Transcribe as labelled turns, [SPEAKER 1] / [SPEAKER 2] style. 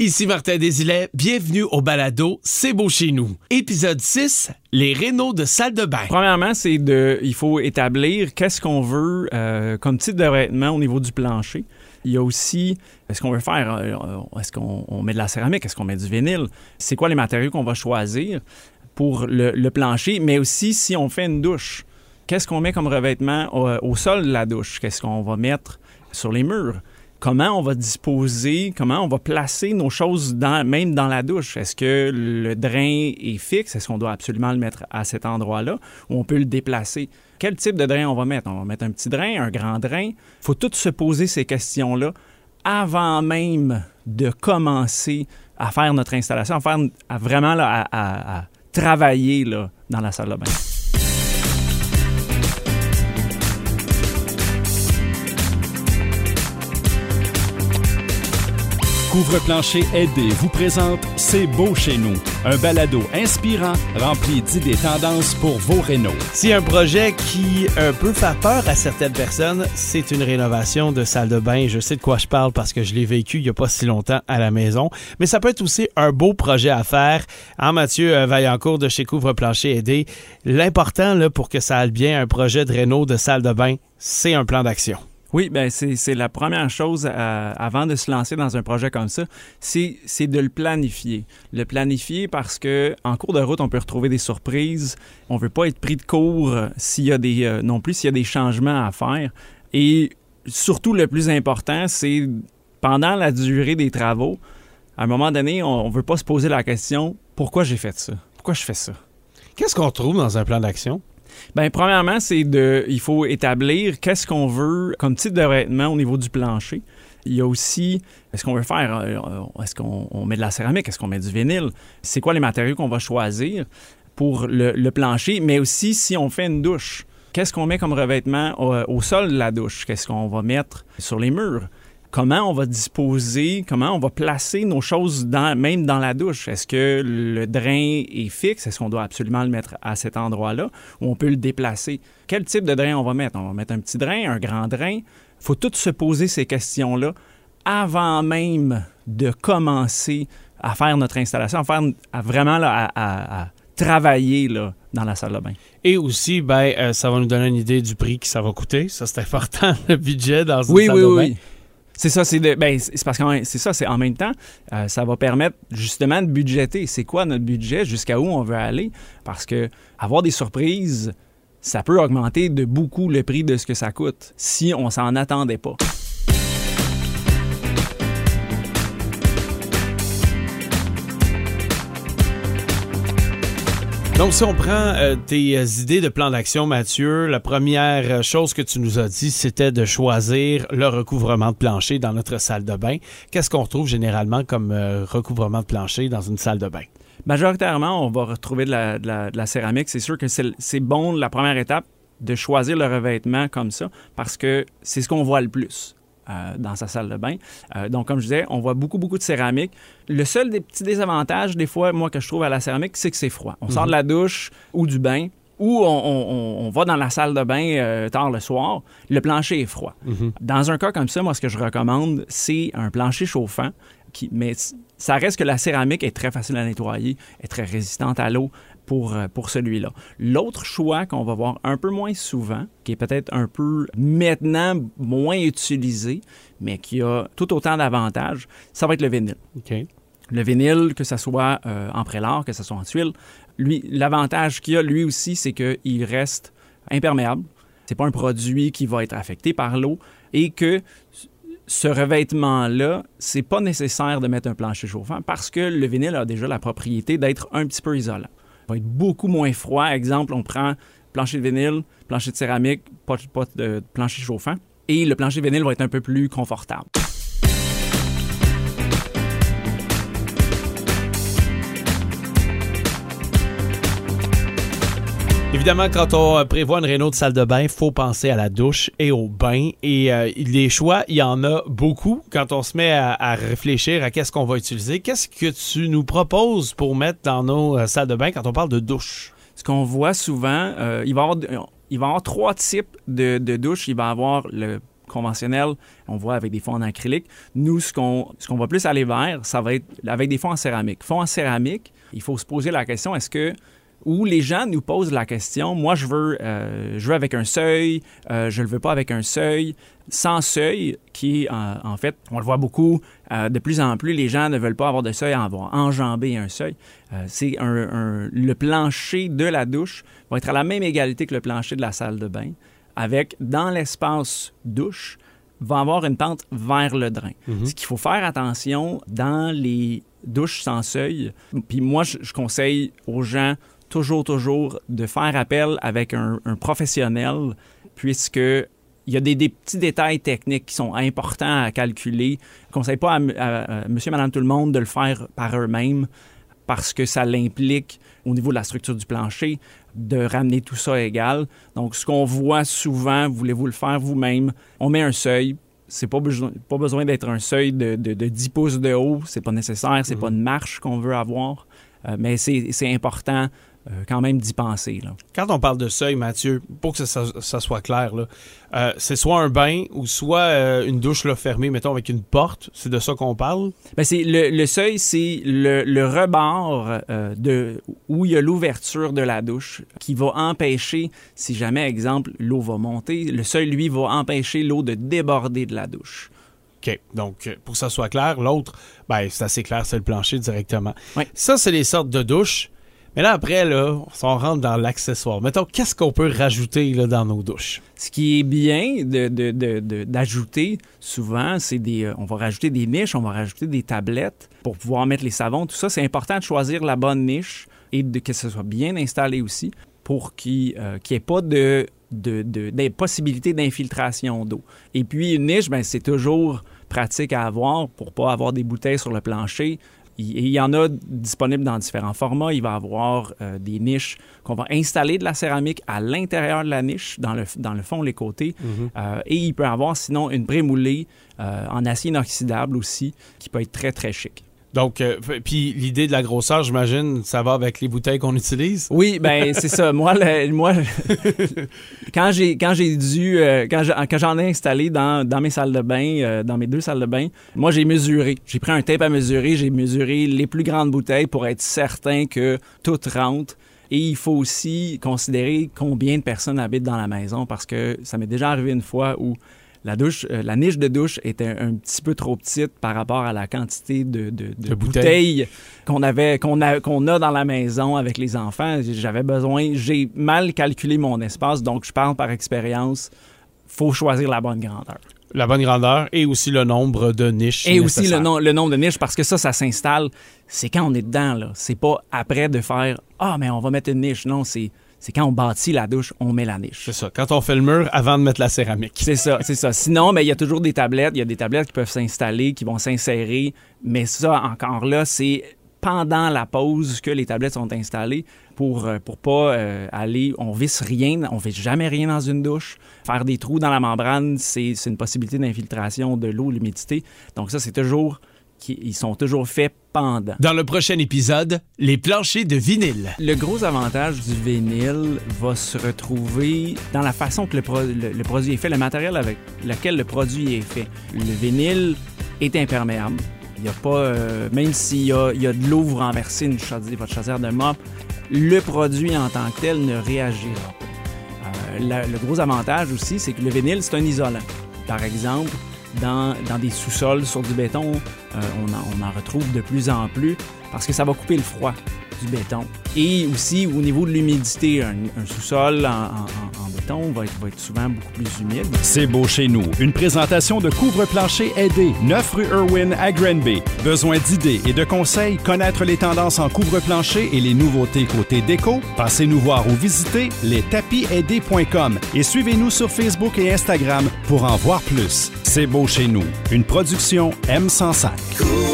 [SPEAKER 1] Ici Martin Desilets, bienvenue au balado C'est beau chez nous. Épisode 6, les rénaux de salle de bain.
[SPEAKER 2] Premièrement, c'est de, il faut établir qu'est-ce qu'on veut euh, comme type de vêtement au niveau du plancher. Il y a aussi, est-ce qu'on veut faire, euh, est-ce qu'on on met de la céramique, est-ce qu'on met du vinyle, c'est quoi les matériaux qu'on va choisir pour le, plancher, mais aussi si on fait une douche, qu'est-ce qu'on met comme revêtement au sol de la douche, qu'est-ce qu'on va mettre sur les murs? Comment on va disposer, comment on va placer nos choses même dans la douche? Est-ce que le drain est fixe? Est-ce qu'on doit absolument le mettre à cet endroit-là? Ou on peut le déplacer? Quel type de drain on va mettre? On va mettre un petit drain, un grand drain. Il faut tout se poser ces questions-là avant même de commencer à faire notre installation, à, faire, à vraiment travailler dans la salle de bain.
[SPEAKER 3] Couvre-plancher aidé vous présente C'est beau chez nous, un balado inspirant rempli d'idées tendances pour vos rénaux.
[SPEAKER 1] Si un projet qui un peu fait peur à certaines personnes, c'est une rénovation de salle de bain. Je sais de quoi je parle parce que je l'ai vécu il y a pas si longtemps à la maison, mais ça peut être aussi un beau projet à faire. En Mathieu euh, Vaillancourt de chez Couvre-plancher aidé, l'important pour que ça aille bien un projet de réno de salle de bain, c'est un plan d'action.
[SPEAKER 2] Oui, ben c'est la première chose euh, avant de se lancer dans un projet comme ça, c'est de le planifier. Le planifier parce que en cours de route, on peut retrouver des surprises. On veut pas être pris de court s'il y a des euh, non plus s'il y a des changements à faire. Et surtout, le plus important, c'est pendant la durée des travaux. À un moment donné, on, on veut pas se poser la question pourquoi j'ai fait ça, pourquoi je fais ça?
[SPEAKER 1] Qu'est-ce qu'on trouve dans un plan d'action?
[SPEAKER 2] Bien, premièrement, c'est de, il faut établir qu'est-ce qu'on veut comme type de vêtement au niveau du plancher. Il y a aussi, est-ce qu'on veut faire, euh, est-ce qu'on on met de la céramique, est-ce qu'on met du vinyle, c'est quoi les matériaux qu'on va choisir pour le, plancher, mais aussi si on fait une douche. Qu'est-ce qu'on met comme revêtement au, au sol de la douche? Qu'est-ce qu'on va mettre sur les murs? Comment on va disposer, comment on va placer nos choses dans, même dans la douche? Est-ce que le drain est fixe? Est-ce qu'on doit absolument le mettre à cet endroit-là ou on peut le déplacer? Quel type de drain on va mettre? On va mettre un petit drain, un grand drain. Il faut tout se poser ces questions-là avant même de commencer à faire notre installation, à, faire, à vraiment là, à, à, travailler là, dans la salle de bain.
[SPEAKER 1] Et aussi, ben, euh, ça va nous donner une idée du prix que ça va coûter. Ça, c'est important, le budget dans une
[SPEAKER 2] oui,
[SPEAKER 1] salle
[SPEAKER 2] oui,
[SPEAKER 1] de bain.
[SPEAKER 2] Oui. C'est ça, c'est ben, parce que c'est ça, c'est en même temps, euh, ça va permettre justement de budgéter. C'est quoi notre budget, jusqu'à où on veut aller, parce que avoir des surprises, ça peut augmenter de beaucoup le prix de ce que ça coûte si on s'en attendait pas.
[SPEAKER 1] Donc, si on prend euh, tes euh, idées de plan d'action, Mathieu, la première euh, chose que tu nous as dit, c'était de choisir le recouvrement de plancher dans notre salle de bain. Qu'est-ce qu'on retrouve généralement comme recouvrement de plancher dans une salle de bain?
[SPEAKER 2] Majoritairement, on va retrouver de la, de la, de la céramique. C'est sûr que c'est bon, la première étape, de choisir le revêtement comme ça, parce que c'est ce qu'on voit le plus. Euh, dans sa salle de bain. Euh, donc, comme je disais, on voit beaucoup, beaucoup de céramique. Le seul des petits désavantages, des fois, moi, que je trouve à la céramique, c'est que c'est froid. On mm -hmm. sort de la douche ou du bain, ou on, on, on, va dans la salle de bain euh, tard le soir, le plancher est froid. Mm -hmm. Dans un cas comme ça, moi, ce que je recommande, c'est un plancher chauffant, qui, mais ça reste que la céramique est très facile à nettoyer, est très résistante à l'eau pour, pour celui-là. L'autre choix qu'on va voir un peu moins souvent, qui est peut-être un peu maintenant moins utilisé, mais qui a tout autant d'avantages, ça va être le vinyle.
[SPEAKER 1] Okay.
[SPEAKER 2] Le vinyle, que ce soit euh, en prélat, que ce soit en tuile, lui, l'avantage qu'il a, lui aussi, c'est qu'il reste imperméable. C'est pas un produit qui va être affecté par l'eau et que ce revêtement-là, c'est pas nécessaire de mettre un plancher chauffant parce que le vinyle a déjà la propriété d'être un petit peu isolant. Va être beaucoup moins froid. Exemple, on prend plancher de vinyle, plancher de céramique, pas de plancher chauffant, et le plancher de vinyle va être un peu plus confortable.
[SPEAKER 1] Évidemment, quand on prévoit une réno de salle de bain, faut penser à la douche et au bain. Et euh, les choix, il y en a beaucoup. Quand on se met à, réfléchir à qu'est-ce qu'on va utiliser, qu'est-ce que tu nous proposes pour mettre dans nos euh, salles de bain quand on parle de douche?
[SPEAKER 2] Ce qu'on voit souvent, euh, il, va y avoir trois types de, douches. Il va y avoir le conventionnels, on voit avec des fonds en acrylique. Nous, ce qu'on ce qu'on va plus aller vers, ça va être avec des fonds en céramique. Fonds en céramique, il faut se poser la question, est-ce que où les gens nous posent la question, moi je veux, euh, je veux avec un seuil, euh, je ne le veux pas avec un seuil, sans seuil, qui en fait, on le voit beaucoup, euh, de plus en plus, les gens ne veulent pas avoir de seuil, avoir enjambé un seuil. c'est un, le plancher de la douche va être à la même égalité que le plancher de la salle de bain, avec dans l'espace douche, va avoir une pente vers le drain. Mm-hmm. Ce qu'il faut faire attention dans les douches sans seuil, puis moi je conseille aux gens toujours, toujours de faire appel avec un, professionnel, puisque il y a des, petits détails techniques qui sont importants à calculer. Je ne conseille pas à, monsieur, madame, tout le monde de le faire par eux-mêmes parce que ça l'implique au niveau de la structure du plancher de ramener tout ça égal. Donc, ce qu'on voit souvent, voulez-vous le faire vous-même? On met un seuil. C'est pas besoin, pas besoin d'être un seuil de, 10 pouces de haut. C'est pas nécessaire. C'est pas mhm. une marche qu'on veut avoir. Euh, mais c'est important quand même d'y penser.
[SPEAKER 1] Quand on parle de seuil, Mathieu, pour que ça, soit clair, euh, c'est soit un bain ou soit euh, une douche là, fermée, mettons, avec une porte. C'est de ça qu'on parle?
[SPEAKER 2] Ben, c'est le, seuil, c'est le, rebord de, où il y a l'ouverture de la douche qui va empêcher, si jamais, exemple, l'eau va monter, le seuil, lui, va empêcher l'eau de déborder de la douche.
[SPEAKER 1] OK. Donc, pour que ça soit clair, l'autre, ben, c'est assez clair, c'est le plancher directement. Ça, c'est les sortes de douches. Mais là, après, là, on rentre dans l'accessoire. Mettons, qu'est-ce qu'on peut rajouter là, dans nos douches?
[SPEAKER 2] Ce qui est bien d'ajouter, souvent, c'est des. Euh, on va rajouter des niches, on va rajouter des tablettes pour pouvoir mettre les savons. Tout ça, c'est important de choisir la bonne niche et de, que ce soit bien installé aussi pour qu'il euh, n'y ait pas de, de, de d'infiltration d'eau. Et puis, une niche, ben, c'est toujours pratique à avoir pour pas avoir des bouteilles sur le plancher. Il, y en a disponibles dans différents formats. Il va y avoir euh, des niches qu'on va installer de la céramique à l'intérieur de la niche, dans le, dans le fond, les côtés. Mhm. Euh, et il peut y avoir sinon une prémoulée euh, en acier inoxydable aussi, qui peut être très, très chic.
[SPEAKER 1] Donc, euh, puis l'idée de la grosseur, j'imagine, ça va avec les bouteilles qu'on utilise?
[SPEAKER 2] Oui, ben c'est ça. Moi, moi, quand j'ai quand j'ai dû euh, quand j'en ai installé dans, dans, mes salles de bain, euh, dans mes deux salles de bain, moi j'ai mesuré. J'ai pris un tape à mesurer, j'ai mesuré les plus grandes bouteilles pour être certain que tout rentre. Et il faut aussi considérer combien de personnes habitent dans la maison parce que ça m'est déjà arrivé une fois où la douche, euh, la niche de douche était un, petit peu trop petite par rapport à la quantité de, bouteilles, qu'on avait, qu'on a, qu'on a dans la maison avec les enfants. J'avais besoin, j'ai mal calculé mon espace, donc je parle par expérience. Faut choisir la bonne grandeur.
[SPEAKER 1] La bonne grandeur et aussi le nombre de niches.
[SPEAKER 2] Et aussi le, le, nombre de niches, parce que ça, ça s'installe. C'est quand on est dedans, là. C'est pas après de faire Ah, mais on va mettre une niche. Non, c'est c'est quand on bâtit la douche, on met la niche.
[SPEAKER 1] C'est ça. Quand on fait le mur avant de mettre la céramique.
[SPEAKER 2] C'est ça, c'est ça. Sinon, mais il y a toujours des tablettes. Il y a des tablettes qui peuvent s'installer, qui vont s'insérer. Mais ça, encore là, c'est pendant la pause que les tablettes sont installées pour euh, pour pas euh, aller on visse rien on visse jamais rien dans une douche faire des trous dans la membrane c'est une possibilité d'infiltration de l'eau l'humidité donc ça c'est toujours ils sont toujours faits pendant.
[SPEAKER 1] Dans le prochain épisode, les planchers de vinyle.
[SPEAKER 2] Le gros avantage du vinyle va se retrouver dans la façon que le, produit est fait, le matériel avec lequel le produit est fait. Le vinyle est imperméable. Il y a pas, euh, même s'il y a, de l'eau, vous renversez une chaudière, votre chaudière de mop, le produit en tant que tel ne réagira pas. Euh, le gros avantage aussi, c'est que le vinyle, c'est un isolant. Par exemple, dans, des sous-sols sur du béton. Euh, on, en, retrouve de plus en plus parce que ça va couper le froid du béton. Et aussi, au niveau de l'humidité, un, sous-sol en, béton va être, va être, souvent beaucoup plus humide.
[SPEAKER 3] C'est beau chez nous. Une présentation de couvre-plancher aidé, 9 rue Irwin à Granby. Besoin d'idées et de conseils, connaître les tendances en couvre-plancher et les nouveautés côté déco? Passez nous voir ou visitez lestapisaidés.com et suivez-nous sur Facebook et Instagram pour en voir plus. C'est beau chez nous. Une production M105.